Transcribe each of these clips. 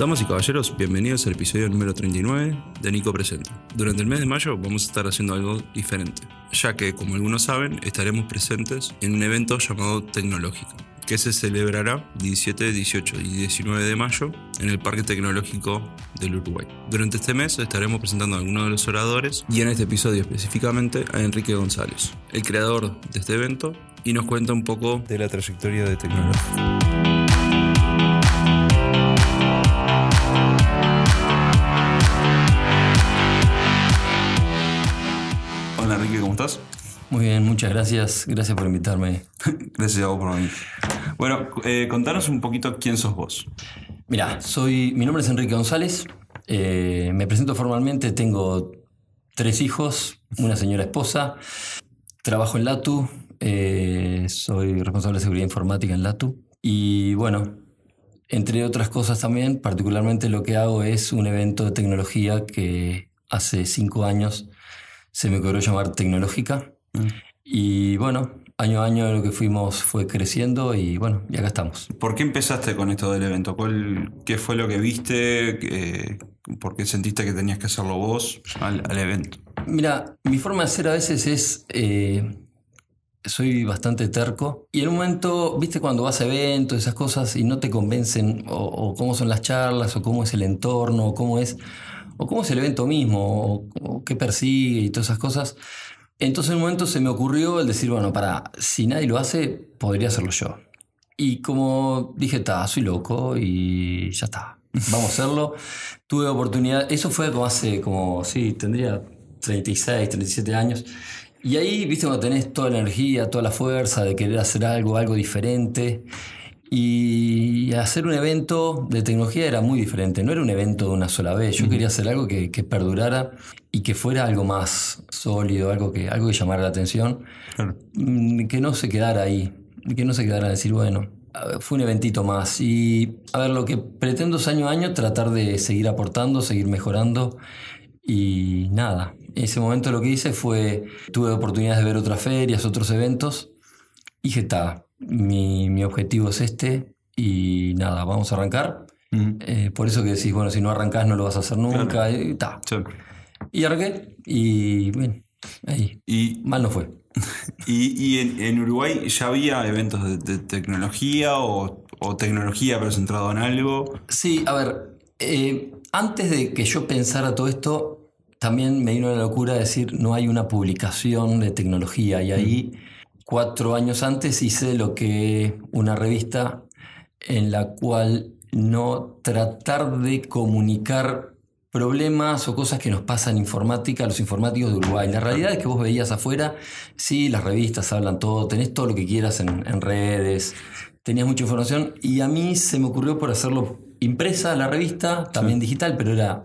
Damas y caballeros, bienvenidos al episodio número 39 de Nico Presente. Durante el mes de mayo vamos a estar haciendo algo diferente, ya que, como algunos saben, estaremos presentes en un evento llamado Tecnológico, que se celebrará 17, 18 y 19 de mayo en el Parque Tecnológico del Uruguay. Durante este mes estaremos presentando a algunos de los oradores y en este episodio específicamente a Enrique González, el creador de este evento, y nos cuenta un poco de la trayectoria de Tecnológico. Enrique, ¿cómo estás? Muy bien, muchas gracias. Gracias por invitarme. Gracias a vos por venir. Bueno, eh, contanos un poquito quién sos vos. Mira, soy, mi nombre es Enrique González. Eh, me presento formalmente. Tengo tres hijos, una señora esposa. Trabajo en LATU. eh, soy responsable de seguridad informática en LATU. Y bueno, entre otras cosas también, particularmente lo que hago es un evento de tecnología que hace cinco años se me ocurrió llamar Tecnológica. Y bueno, año a año lo que fuimos fue creciendo y bueno, y acá estamos. ¿Por qué empezaste con esto del evento? ¿Cuál, ¿Qué fue lo que viste? ¿Qué- ¿Por qué sentiste que tenías que hacerlo vos al, al evento? Mira, mi forma de ser a veces es. eh, soy bastante terco. Y en un momento, viste, cuando vas a eventos, esas cosas, y no te convencen, o, o cómo son las charlas, o cómo es el entorno, o cómo es. o cómo es el evento mismo, o, o qué persigue y todas esas cosas. Entonces en un momento se me ocurrió el decir, bueno, para, si nadie lo hace, podría hacerlo yo. Y como dije, está, soy loco y ya está. Vamos a hacerlo. Tuve oportunidad. Eso fue como hace, como, sí, tendría 36, 37 años. Y ahí, viste, cuando tenés toda la energía, toda la fuerza de querer hacer algo, algo diferente. Y hacer un evento de tecnología era muy diferente. No era un evento de una sola vez. Yo quería hacer algo que, que perdurara y que fuera algo más sólido, algo que, algo que llamara la atención. Claro. Mm, que no se quedara ahí, que no se quedara a decir, bueno, fue un eventito más. Y a ver, lo que pretendo es año a año tratar de seguir aportando, seguir mejorando y nada. En ese momento lo que hice fue, tuve oportunidades de ver otras ferias, otros eventos y dije, está, mi, mi objetivo es este y nada, vamos a arrancar. Eh, por eso que decís, bueno, si no arrancás no lo vas a hacer nunca. Y. Sí. y arranqué y bien, ahí, ¿Y, mal no fue. y, y en, en Uruguay ya había eventos de, de tecnología o, o tecnología pero centrado en algo? Sí, a ver, eh, antes de que yo pensara todo esto, también me vino la locura de decir, no hay una publicación de tecnología. Y ahí, cuatro años antes, hice lo que una revista en la cual no tratar de comunicar problemas o cosas que nos pasan informática a los informáticos de Uruguay. La realidad es que vos veías afuera, sí, las revistas hablan todo, tenés todo lo que quieras en, en redes, tenías mucha información y a mí se me ocurrió por hacerlo impresa la revista, también digital, pero era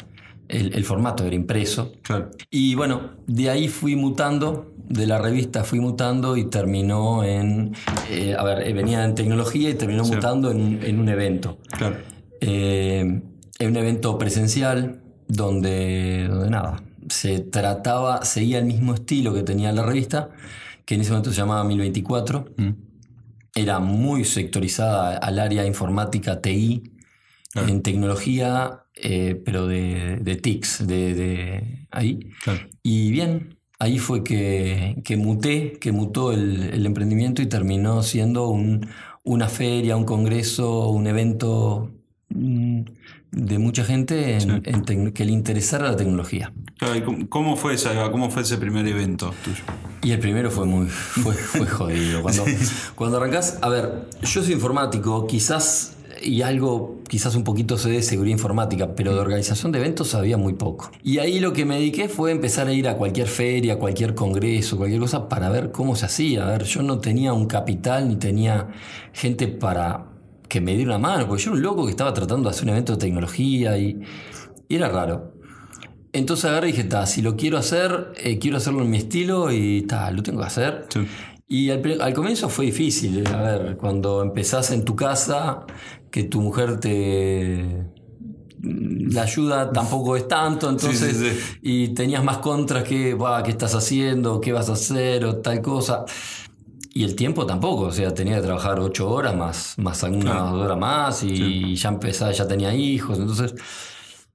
el, el formato era impreso. Claro. Y bueno, de ahí fui mutando, de la revista fui mutando y terminó en, eh, a ver, eh, venía en tecnología y terminó Sí. mutando en, en un evento. Claro. Eh, en un evento presencial donde, donde nada, se trataba, seguía el mismo estilo que tenía la revista, que en ese momento se llamaba 1024. Mm. Era muy sectorizada al área informática TI, Claro. en tecnología, eh, pero de, de TICs, de, de ahí. Claro. Y bien, ahí fue que, que muté, que mutó el, el emprendimiento y terminó siendo un- una feria, un congreso, un evento mm, de mucha gente en- Sí. en tec- que le interesara la tecnología. Claro, ¿y cómo, fue esa, ¿Cómo fue ese primer evento tuyo? Y el primero fue muy fue, fue jodido. Cuando, cuando arrancás, a ver, yo soy informático, quizás, y algo, quizás un poquito sé de seguridad informática, pero de organización de eventos sabía muy poco. Y ahí lo que me dediqué fue empezar a ir a cualquier feria, cualquier congreso, cualquier cosa para ver cómo se hacía. A ver, yo no tenía un capital ni tenía gente para que me diera una mano, porque yo era un loco que estaba tratando de hacer un evento de tecnología y, y era raro. Entonces agarré y dije, ta, si lo quiero hacer, eh, quiero hacerlo en mi estilo y ta, lo tengo que hacer. Sí. Y al, al comienzo fue difícil, eh, a ver, cuando empezás en tu casa, que tu mujer te... La ayuda tampoco es tanto, entonces, sí, sí. y tenías más contras que, "Buah, ¿qué estás haciendo? ¿Qué vas a hacer? O tal cosa. y el tiempo tampoco, o sea, tenía que trabajar ocho horas más, más algunas horas más y ya empezaba, ya tenía hijos, entonces,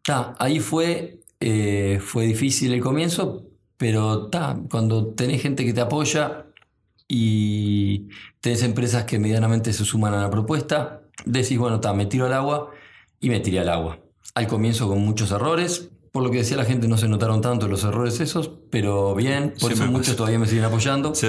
ta, ahí fue, eh, fue difícil el comienzo, pero ta, cuando tenés gente que te apoya y tenés empresas que medianamente se suman a la propuesta, decís, bueno, ta, me tiro al agua y me tiré al agua. Al comienzo con muchos errores, por lo que decía la gente no se notaron tanto los errores esos, pero bien, por Sí, eso muchos todavía me siguen apoyando. Sí.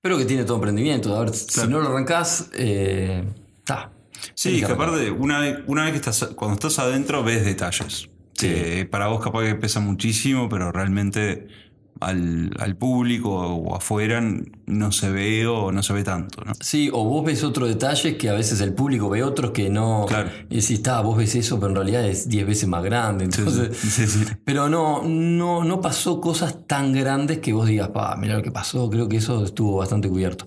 Pero que tiene todo emprendimiento. A ver, si no lo arrancás, eh, ta. Sí, que aparte, una vez, una vez que estás, cuando estás adentro, ves detalles. Sí. Que para vos capaz que pesa muchísimo, pero realmente al, al público o afuera no se ve o no se ve tanto, ¿no? Sí, o vos ves otro detalle que a veces el público ve otros que no. Claro. Y decís, está, vos ves eso, pero en realidad es 10 veces más grande. Entonces, sí, sí, sí. Pero no, no, no pasó cosas tan grandes que vos digas, pa, mira lo que pasó, creo que eso estuvo bastante cubierto.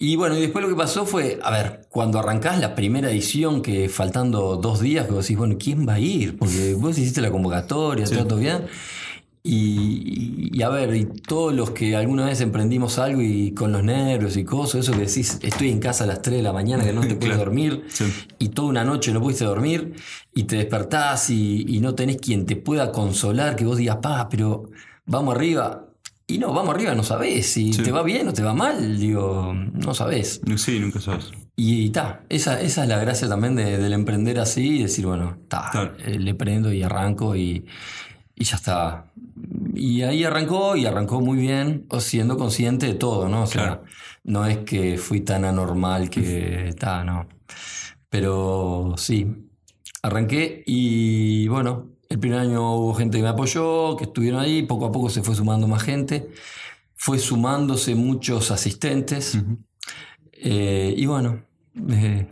Y bueno, y después lo que pasó fue, a ver, cuando arrancás la primera edición, que faltando dos días, que vos decís, bueno, ¿quién va a ir? Porque vos hiciste la convocatoria, todo bien. Y, y a ver, y todos los que alguna vez emprendimos algo y con los nervios y cosas, eso que decís, estoy en casa a las 3 de la mañana que no te puedes Claro. dormir, Sí. y toda una noche no pudiste dormir, y te despertás y, y no tenés quien te pueda consolar, que vos digas, pa, pero vamos arriba. Y no, vamos arriba, no sabés si Sí. te va bien o te va mal, digo, no sabés. Sí, nunca sabes. Y ta, esa, esa es la gracia también de- del emprender así y decir, bueno, Claro. eh, le prendo y arranco y, y ya está. Y ahí arrancó y arrancó muy bien, o siendo consciente de todo, ¿no? O sea, Claro. no es que fui tan anormal que está, no. Pero sí, arranqué y bueno, el primer año hubo gente que me apoyó, que estuvieron ahí, poco a poco se fue sumando más gente, fue sumándose muchos asistentes. Eh, y bueno, eh,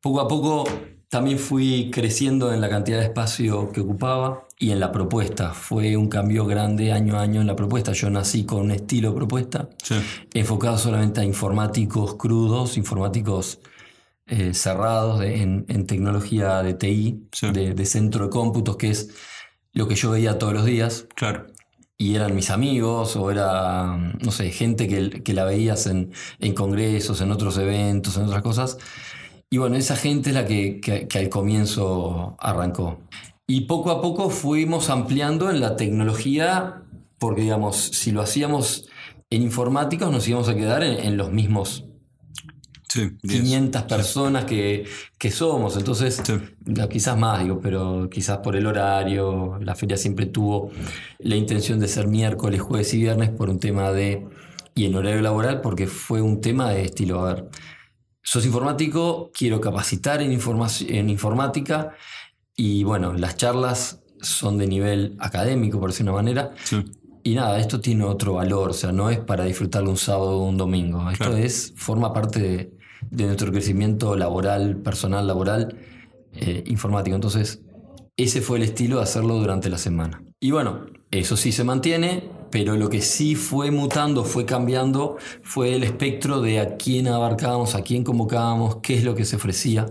poco a poco también fui creciendo en la cantidad de espacio que ocupaba y en la propuesta. Fue un cambio grande año a año en la propuesta. Yo nací con un estilo de propuesta Sí. enfocado solamente a informáticos crudos, informáticos eh, cerrados de- en, en tecnología de TI, Sí. de, de centro de cómputos, que es lo que yo veía todos los días Claro. y eran mis amigos o era, no sé, gente que, que la veías en, en congresos, en otros eventos, en otras cosas. Y bueno, esa gente es la que, que- que al comienzo arrancó. Y poco a poco fuimos ampliando en la tecnología, porque digamos, si lo hacíamos en informáticos nos íbamos a quedar en, en los mismos Sí. diez. 500 personas que, que somos. Entonces, Sí. quizás más, digo, pero quizás por el horario, la feria siempre tuvo la intención de ser miércoles, jueves y viernes por un tema de... y en horario laboral porque fue un tema de estilo, a ver, sos informático, quiero capacitar en, en informática y bueno, las charlas son de nivel académico, por decir una manera, Sí. y nada, esto tiene otro valor, o sea, no es para disfrutarlo un sábado o un domingo. Esto Claro. es, forma parte de, de nuestro crecimiento laboral, personal, laboral, eh, informático. Entonces, ese fue el estilo de hacerlo durante la semana. Y bueno, eso sí se mantiene, pero lo que sí fue mutando, fue cambiando, fue el espectro de a quién abarcábamos, a quién convocábamos, qué es lo que se ofrecía.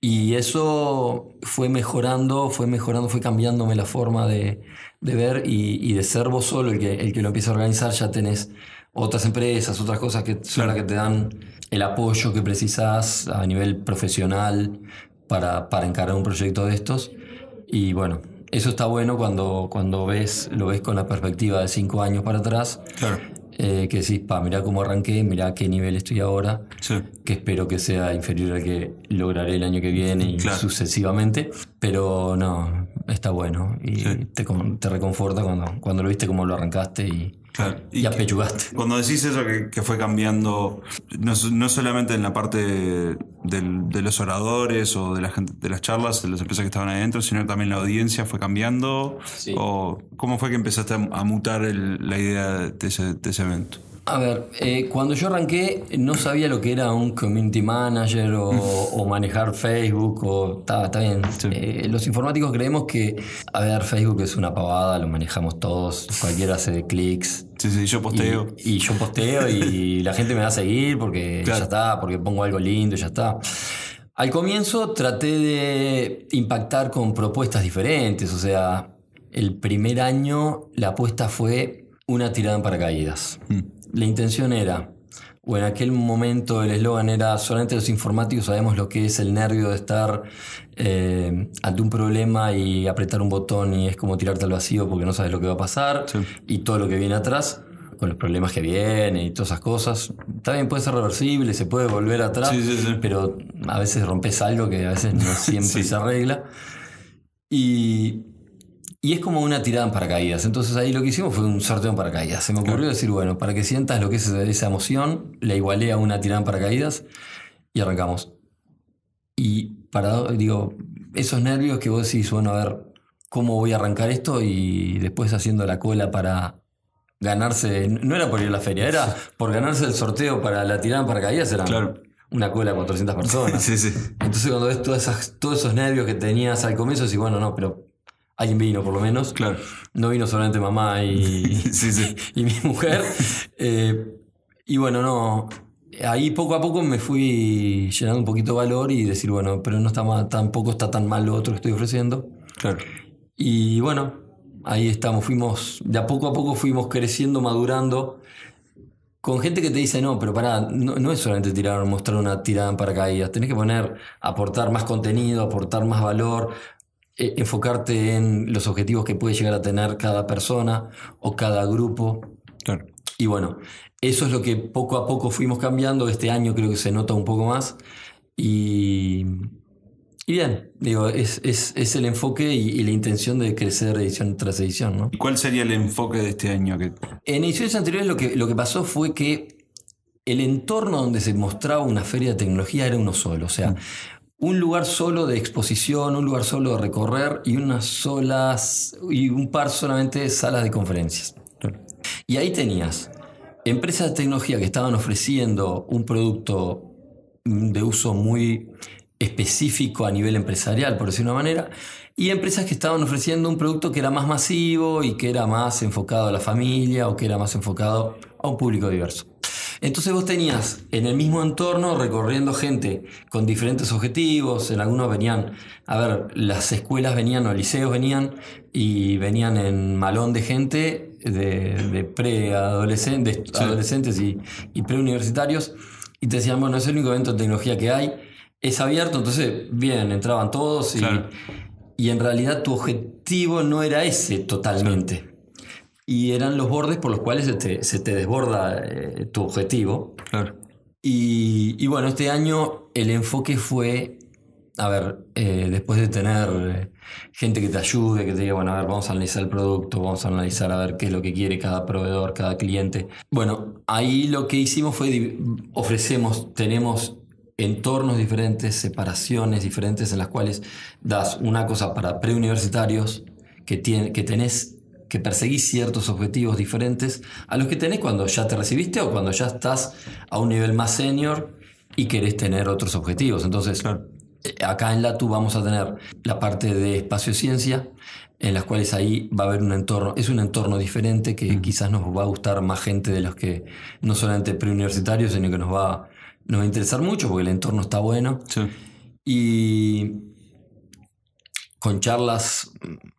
Y eso fue mejorando, fue mejorando, fue cambiándome la forma de, de ver y, de ser vos solo el que, el que lo empieza a organizar, ya tenés otras empresas, otras cosas que que te dan el apoyo que precisas a nivel profesional para, para un proyecto de estos. Y bueno, eso está bueno cuando, cuando ves, lo ves con la perspectiva de cinco años para atrás, Claro. Eh, que decís, pa, mirá cómo arranqué, mirá qué nivel estoy ahora Sí. que espero que sea inferior al que lograré el año que viene y Claro. sucesivamente. Pero no, está bueno y Sí. te, te reconforta cuando, cuando lo viste como lo arrancaste y, Claro. y, apechugaste. Cuando decís eso que, que fue cambiando, no, no solamente en la parte del- de los oradores o de la gente de las charlas, de las empresas que estaban adentro, sino también la audiencia fue cambiando. Sí. ¿O cómo fue que empezaste a, a mutar el- la idea de ese, de ese evento? A ver, eh, cuando yo arranqué no sabía lo que era un community manager o, o manejar Facebook o está, bien. Sí. Eh, los informáticos creemos que, a ver, Facebook es una pavada, lo manejamos todos, cualquiera hace clics. Sí, sí, yo posteo. Y, y yo posteo y la gente me va a seguir porque Claro. ya está, porque pongo algo lindo, ya está. Al comienzo traté de impactar con propuestas diferentes, o sea, el primer año la apuesta fue una tirada en paracaídas. Mm. La intención era o en aquel momento el eslogan era solamente los informáticos sabemos lo que es el nervio de estar eh, ante un problema y apretar un botón y es como tirarte al vacío porque no sabes lo que va a pasar y todo lo que viene atrás con los problemas que vienen y todas esas cosas. También puede ser reversible, se puede volver atrás, pero a veces rompes algo que a veces no siempre se arregla. Y y es como una tirada en paracaídas. Entonces ahí lo que hicimos fue un sorteo en paracaídas. Se me ocurrió decir, bueno, para que sientas lo que es esa emoción, le igualé a una tirada en paracaídas y arrancamos. Y para, digo, esos nervios que vos decís, bueno, a ver, ¿cómo voy a arrancar esto? Y después haciendo la cola para ganarse, no era por ir a la feria, era por ganarse el sorteo para la tirada en paracaídas, era una cola de 400 personas. sí, sí. Entonces cuando ves todas esas, todos esos nervios que tenías al comienzo, decís, bueno, no, pero alguien vino por lo menos. Claro. No vino solamente mamá y, y mi mujer. Eh, y bueno, no. Ahí poco a poco me fui llenando un poquito de valor y decir, bueno, pero no está mal, tampoco está tan mal lo otro que estoy ofreciendo. Claro. Y bueno, ahí estamos, fuimos, de a poco a poco fuimos creciendo, madurando. Con gente que te dice, no, pero pará, no, no es solamente tirar, mostrar una tirada en paracaídas, tenés que poner, aportar más contenido, aportar más valor, enfocarte en los objetivos que puede llegar a tener cada persona o cada grupo. Y bueno, eso es lo que poco a poco fuimos cambiando. Este año creo que se nota un poco más. Y, y bien, digo, es, es, el enfoque y, la intención de crecer edición tras edición. ¿no? ¿Y cuál sería el enfoque de este año? Que... En ediciones anteriores lo que, lo que pasó fue que el entorno donde se mostraba una feria de tecnología era uno solo. O sea, mm un lugar solo de exposición, un lugar solo de recorrer y unas solas y un par solamente de salas de conferencias. Y ahí tenías empresas de tecnología que estaban ofreciendo un producto de uso muy específico a nivel empresarial, por decirlo de una manera, y empresas que estaban ofreciendo un producto que era más masivo y que era más enfocado a la familia o que era más enfocado a un público diverso. Entonces vos tenías en el mismo entorno recorriendo gente con diferentes objetivos, en algunos venían, a ver, las escuelas venían o liceos venían y venían en malón de gente de, preadolescentes adolescentes y, y preuniversitarios y te decían, bueno, es el único evento de tecnología que hay, es abierto, entonces bien, entraban todos y, y en realidad tu objetivo no era ese totalmente y eran los bordes por los cuales se te, desborda eh, tu objetivo. Claro. Y, bueno, este año el enfoque fue, a ver, eh, después de tener eh, gente que te ayude, que te diga, bueno, a ver, vamos a analizar el producto, vamos a analizar a ver qué es lo que quiere cada proveedor, cada cliente. Bueno, ahí lo que hicimos fue, ofrecemos, tenemos entornos diferentes, separaciones diferentes en las cuales das una cosa para preuniversitarios, que, tiene, que tenés que perseguís ciertos objetivos diferentes a los que tenés cuando ya te recibiste o cuando ya estás a un nivel más senior y querés tener otros objetivos. Entonces, eh, acá en LATU vamos a tener la parte de espacio ciencia, en las cuales ahí va a haber un entorno, es un entorno diferente que quizás nos va a gustar más gente de los que no solamente preuniversitarios, sino que nos va, nos va a interesar mucho porque el entorno está bueno. Y con charlas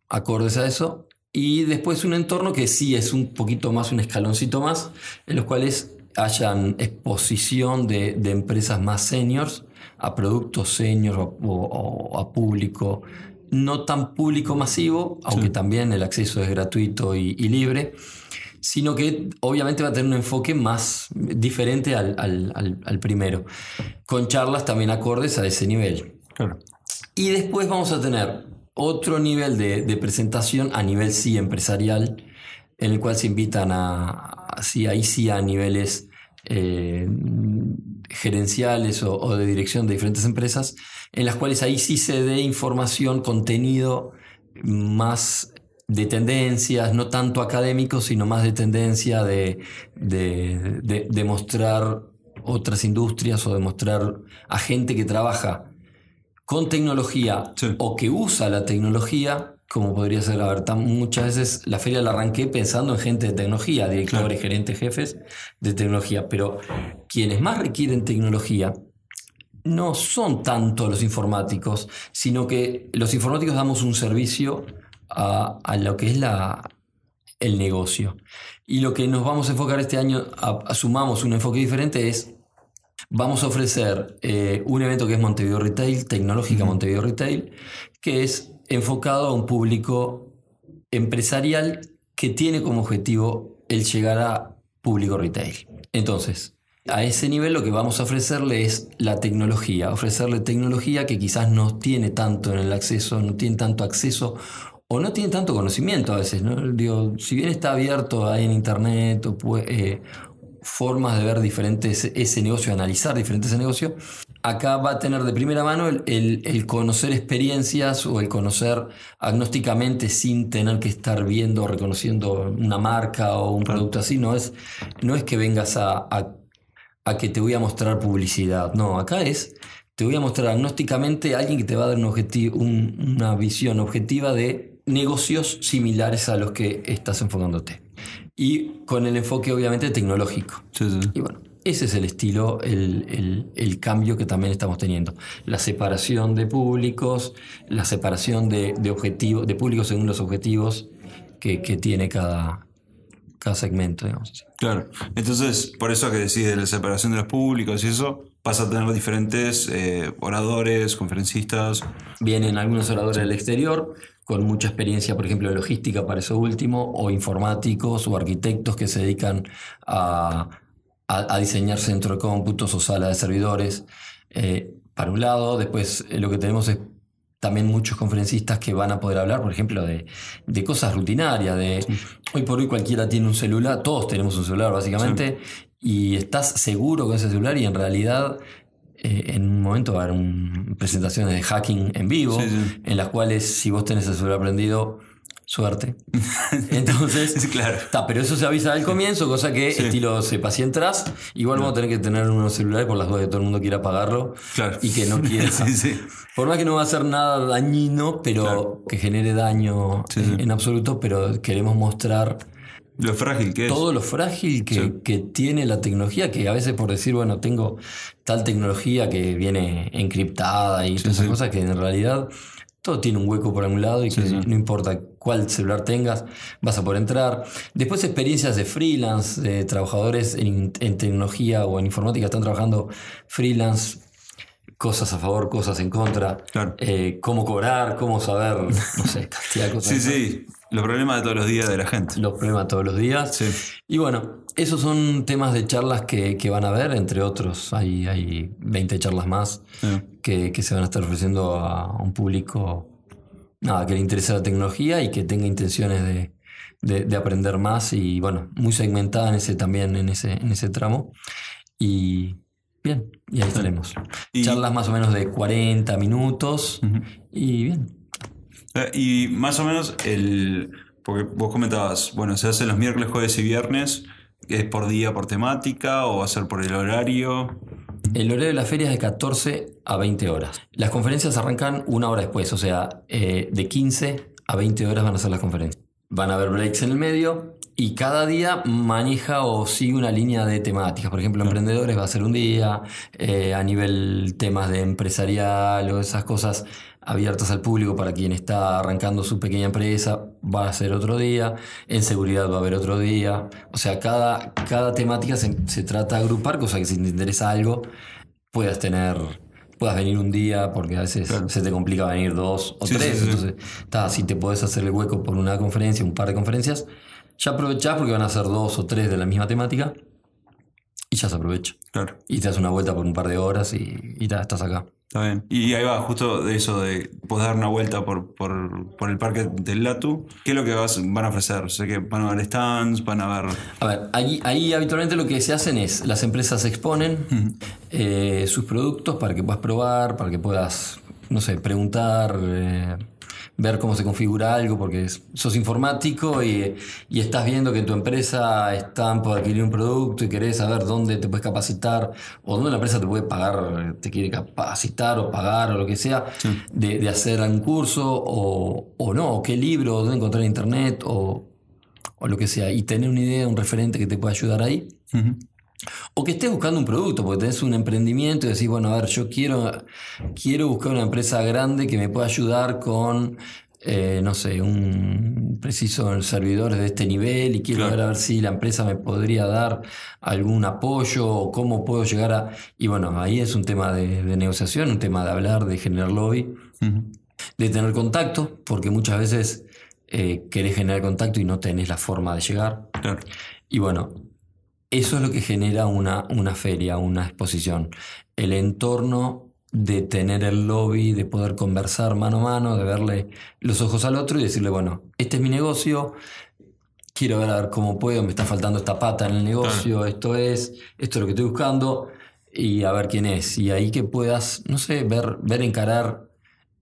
acordes a eso, y después un entorno que sí es un poquito más, un escaloncito más, en los cuales hayan exposición de, empresas más seniors a productos seniors o, a público no tan público masivo, aunque también el acceso es gratuito y, libre, sino que obviamente va a tener un enfoque más diferente al, al, primero, con charlas también acordes a ese nivel. Y después vamos a tener otro nivel de, presentación a nivel sí empresarial, en el cual se invitan a, ahí sí a niveles eh, gerenciales o, de dirección de diferentes empresas, en las cuales ahí sí se dé información, contenido más de tendencias, no tanto académico, sino más de tendencia de, de, mostrar otras industrias o de mostrar a gente que trabaja con tecnología o que usa la tecnología, como podría ser, la verdad, muchas veces la feria la arranqué pensando en gente de tecnología, directores, gerentes, jefes de tecnología, pero quienes más requieren tecnología no son tanto los informáticos, sino que los informáticos damos un servicio a, lo que es la, el negocio. Y lo que nos vamos a enfocar este año, asumamos un enfoque diferente, es vamos a ofrecer eh, un evento que es Montevideo Retail, Tecnológica Montevideo Retail, que es enfocado a un público empresarial que tiene como objetivo el llegar a público retail. Entonces, a ese nivel lo que vamos a ofrecerle es la tecnología, ofrecerle tecnología que quizás no tiene tanto en el acceso, no tiene tanto acceso o no tiene tanto conocimiento a veces. ¿no? Digo, si bien está abierto ahí en internet o eh, formas de ver diferentes ese negocio, analizar diferentes ese negocio, acá va a tener de primera mano el, conocer experiencias o el conocer agnósticamente sin tener que estar viendo o reconociendo una marca o un producto así. No es, no es que vengas a a que te voy a mostrar publicidad. No, acá es, te voy a mostrar agnósticamente a alguien que te va a dar un objetivo, una visión objetiva de negocios similares a los que estás enfocándote. Y con el enfoque obviamente tecnológico. Y bueno, ese es el estilo, el, cambio que también estamos teniendo. La separación de públicos, la separación de, objetivos, de públicos según los objetivos que, que tiene cada, cada segmento, digamos. Claro. Entonces, por eso que decís de la separación de los públicos y eso, pasa a tener diferentes eh, oradores, conferencistas. Vienen algunos oradores del exterior con mucha experiencia, por ejemplo, de logística para eso último, o informáticos o arquitectos que se dedican a, a, diseñar centro de cómputos o sala de servidores. Eh, para un lado, después eh, lo que tenemos es también muchos conferencistas que van a poder hablar, por ejemplo, de, cosas rutinarias, de hoy por hoy cualquiera tiene un celular, todos tenemos un celular básicamente, y estás seguro con ese celular y en realidad eh, en un momento va a haber presentaciones de hacking en vivo, en las cuales si vos tenés el celular prendido, suerte. Entonces, claro. pero eso se avisa al comienzo, cosa que estilo sepa si entras, igual vamos a tener que tener unos celulares por las dudas que todo el mundo quiera apagarlo y que no quiera. por más que no va a ser nada dañino, pero que genere daño en, absoluto, pero queremos mostrar lo frágil que es. Todo lo frágil que, que, tiene la tecnología, que a veces por decir, bueno, tengo tal tecnología que viene encriptada y todas esas cosas que en realidad todo tiene un hueco por algún lado y que no importa cuál celular tengas, vas a poder entrar. Después experiencias de freelance, de trabajadores en, tecnología o en informática están trabajando freelance, cosas a favor, cosas en contra, eh, cómo cobrar, cómo saber, no sé, cantidad de cosas. Sí, sí, los problemas de todos los días de la gente. Los problemas de todos los días. Sí. Y bueno, esos son temas de charlas que, van a ver, entre otros. Hay, hay 20 charlas más que, se van a estar ofreciendo a un público nada, que le interese la tecnología y que tenga intenciones de, aprender más. Y bueno, muy segmentada en ese, también en ese, en ese tramo. Y bien, y ahí estaremos. Charlas más o menos de 40 minutos. Y bien. Eh, y más o menos el. Porque vos comentabas, bueno, se hace los miércoles, jueves y viernes. ¿Es por día, por temática o va a ser por el horario? El horario de la feria es de 14 a 20 horas. Las conferencias arrancan una hora después, o sea, eh, de 15 a 20 horas van a ser las conferencias. Van a haber breaks en el medio y cada día maneja o sigue una línea de temáticas. Por ejemplo, emprendedores va a ser un día, eh, a nivel temas de empresarial o esas cosas abiertas al público para quien está arrancando su pequeña empresa, va a ser otro día, en seguridad va a haber otro día, o sea, cada, cada temática se, trata de agrupar, cosa que si te interesa algo, puedas tener, puedas venir un día, porque a veces se te complica venir dos o tres, entonces, si te puedes hacer el hueco por una conferencia, un par de conferencias, ya aprovechás porque van a ser dos o tres de la misma temática, y ya se aprovecha. Claro. Y te das una vuelta por un par de horas y, y estás acá. Está bien. Y ahí va, justo de eso de poder dar una vuelta por, por, el parque del Latu. ¿Qué es lo que van a ofrecer? Sé que van a ver stands, van a ver. A ver, ahí, ahí habitualmente lo que se hacen es las empresas exponen eh, sus productos para que puedas probar, para que puedas, no sé, preguntar. Eh, ver cómo se configura algo, porque sos informático y, estás viendo que en tu empresa están por adquirir un producto y querés saber dónde te puedes capacitar o dónde la empresa te puede pagar, te quiere capacitar o pagar o lo que sea, de, hacer algún curso o, no, o qué libro, dónde encontrar en internet o, lo que sea, y tener una idea, un referente que te pueda ayudar ahí. O que estés buscando un producto, porque tenés un emprendimiento y decís, bueno, a ver, yo quiero, quiero buscar una empresa grande que me pueda ayudar con eh, no sé, un preciso servidores de este nivel y quiero ver a ver si la empresa me podría dar algún apoyo o cómo puedo llegar a... Y bueno, ahí es un tema de, negociación, un tema de hablar, de generar lobby, de tener contacto, porque muchas veces eh, querés generar contacto y no tenés la forma de llegar. Y bueno, eso es lo que genera una, una feria, una exposición. El entorno de tener el lobby, de poder conversar mano a mano, de verle los ojos al otro y decirle, bueno, este es mi negocio, quiero ver, cómo puedo, me está faltando esta pata en el negocio, esto es, esto es lo que estoy buscando, y a ver quién es. Y ahí que puedas, no sé, ver, ver encarar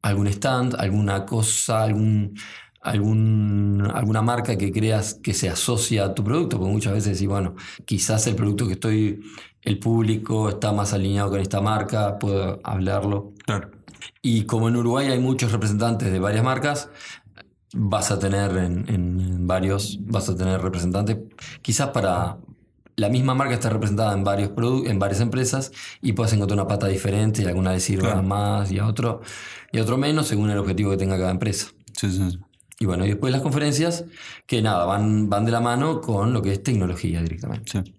algún stand, alguna cosa, algún, algún, alguna marca que creas que se asocia a tu producto, porque muchas veces decís, bueno, quizás el producto que estoy el público está más alineado con esta marca, puedo hablarlo. Claro. Y como en Uruguay hay muchos representantes de varias marcas, vas a tener en, varios, vas a tener representantes, quizás para la misma marca está representada en varios en varias empresas y puedes encontrar una pata diferente y alguna le sirva más y a otro y a otro menos según el objetivo que tenga cada empresa. Sí, sí, Y bueno, y después las conferencias que nada, van, van de la mano con lo que es tecnología directamente. Sí.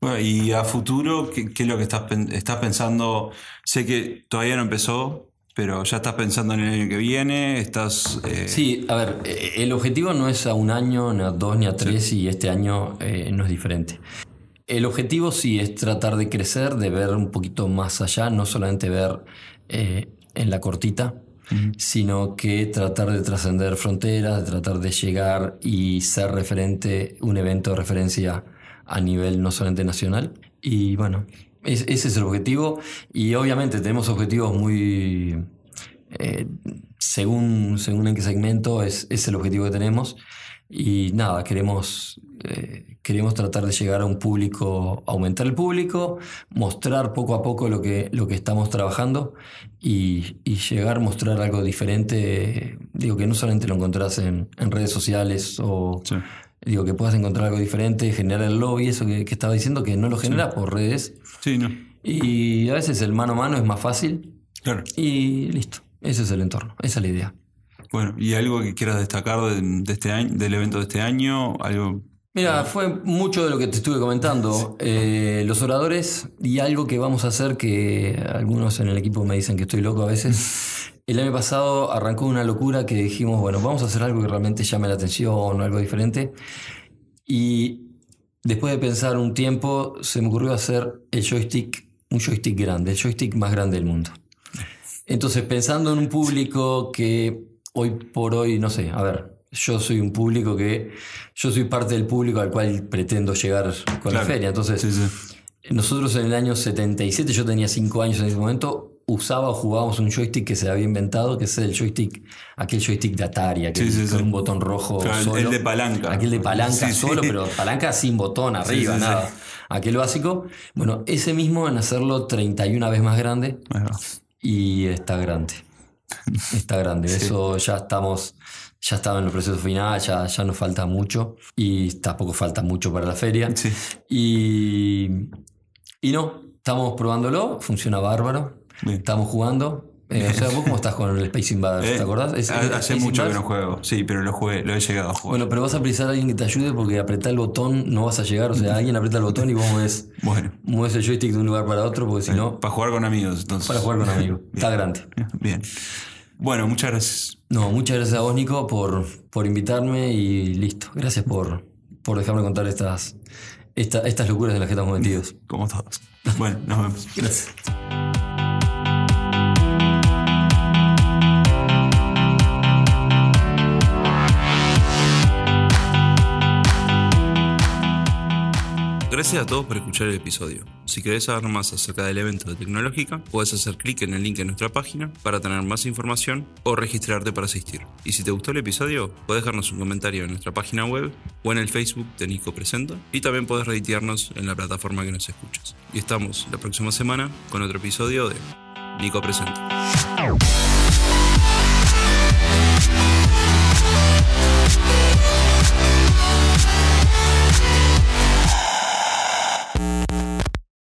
Bueno, y a futuro, ¿qué, es lo que estás, estás pensando? Sé que todavía no empezó, pero ya estás pensando en el año que viene, estás... Eh, sí, a ver, eh, el objetivo no es a un año, ni a dos, ni a tres, y este año eh, no es diferente. El objetivo sí es tratar de crecer, de ver un poquito más allá, no solamente ver en la cortita, sino que tratar de trascender fronteras, de tratar de llegar y ser referente, un evento de referencia a nivel no solamente nacional. Y bueno, ese es el objetivo. Y obviamente tenemos objetivos muy... Eh, según, según en qué segmento es, es, el objetivo que tenemos. Y nada, queremos, eh, queremos tratar de llegar a un público, aumentar el público, mostrar poco a poco lo que, lo que estamos trabajando y, y llegar a mostrar algo diferente. Digo que no solamente lo encontrás en, en redes sociales o digo, que puedas encontrar algo diferente, generar el lobby, eso que, estaba diciendo, que no lo genera por redes. Sí, no. Y a veces el mano a mano es más fácil. Claro. Y listo. Ese es el entorno, esa es la idea. Bueno, ¿y algo que quieras destacar de, este año, del evento de este año? Algo. Mira, fue mucho de lo que te estuve comentando. Eh, los oradores y algo que vamos a hacer que algunos en el equipo me dicen que estoy loco a veces. El año pasado arrancó una locura que dijimos, bueno, vamos a hacer algo que realmente llame la atención o algo diferente. Y después de pensar un tiempo, se me ocurrió hacer el joystick, un joystick grande, el joystick más grande del mundo. Entonces, pensando en un público que hoy por hoy, no sé, a ver, yo soy un público que, yo soy parte del público al cual pretendo llegar con la feria. Entonces, nosotros en el año 77, yo tenía 5 años en ese momento, usaba o jugábamos un joystick que se había inventado, que es el joystick, aquel joystick de Atari, aquel con un botón rojo solo. El de palanca. Aquel de palanca solo, pero palanca sin botón arriba, nada. Aquel básico. Bueno, ese mismo en hacerlo 31 veces más grande. Y está grande. Está grande. Eso ya estamos, ya estaba en el proceso final, ya, ya nos falta mucho. Y tampoco falta mucho para la feria. Y, y no, estamos probándolo, funciona bárbaro. Estamos jugando. Eh, o sea, ¿vos cómo estás con el Space Invaders? ¿Te eh, acordás? hace mucho que no juego. Sí, pero lo jugué, lo he llegado a jugar. Bueno, pero vas a precisar a alguien que te ayude porque apretar el botón no vas a llegar. O sea, alguien aprieta el botón y vos mueves, bueno. mueves el joystick de un lugar para otro porque si no. Para jugar con amigos, entonces. Para jugar con amigos. Está grande. Bien. Bueno, muchas gracias. No, muchas gracias a vos, Nico, por, por invitarme y listo. Gracias por, por dejarme contar estas, estas locuras en las que estamos metidos. Como todos. Bueno, nos vemos. gracias. Gracias a todos por escuchar el episodio. Si querés saber más acerca del evento de tecnológica, puedes hacer clic en el link en nuestra página para tener más información o registrarte para asistir. Y si te gustó el episodio, puedes dejarnos un comentario en nuestra página web o en el Facebook de Nico Presenta y también puedes reeditearnos en la plataforma que nos escuchas. Y estamos la próxima semana con otro episodio de Nico Presenta.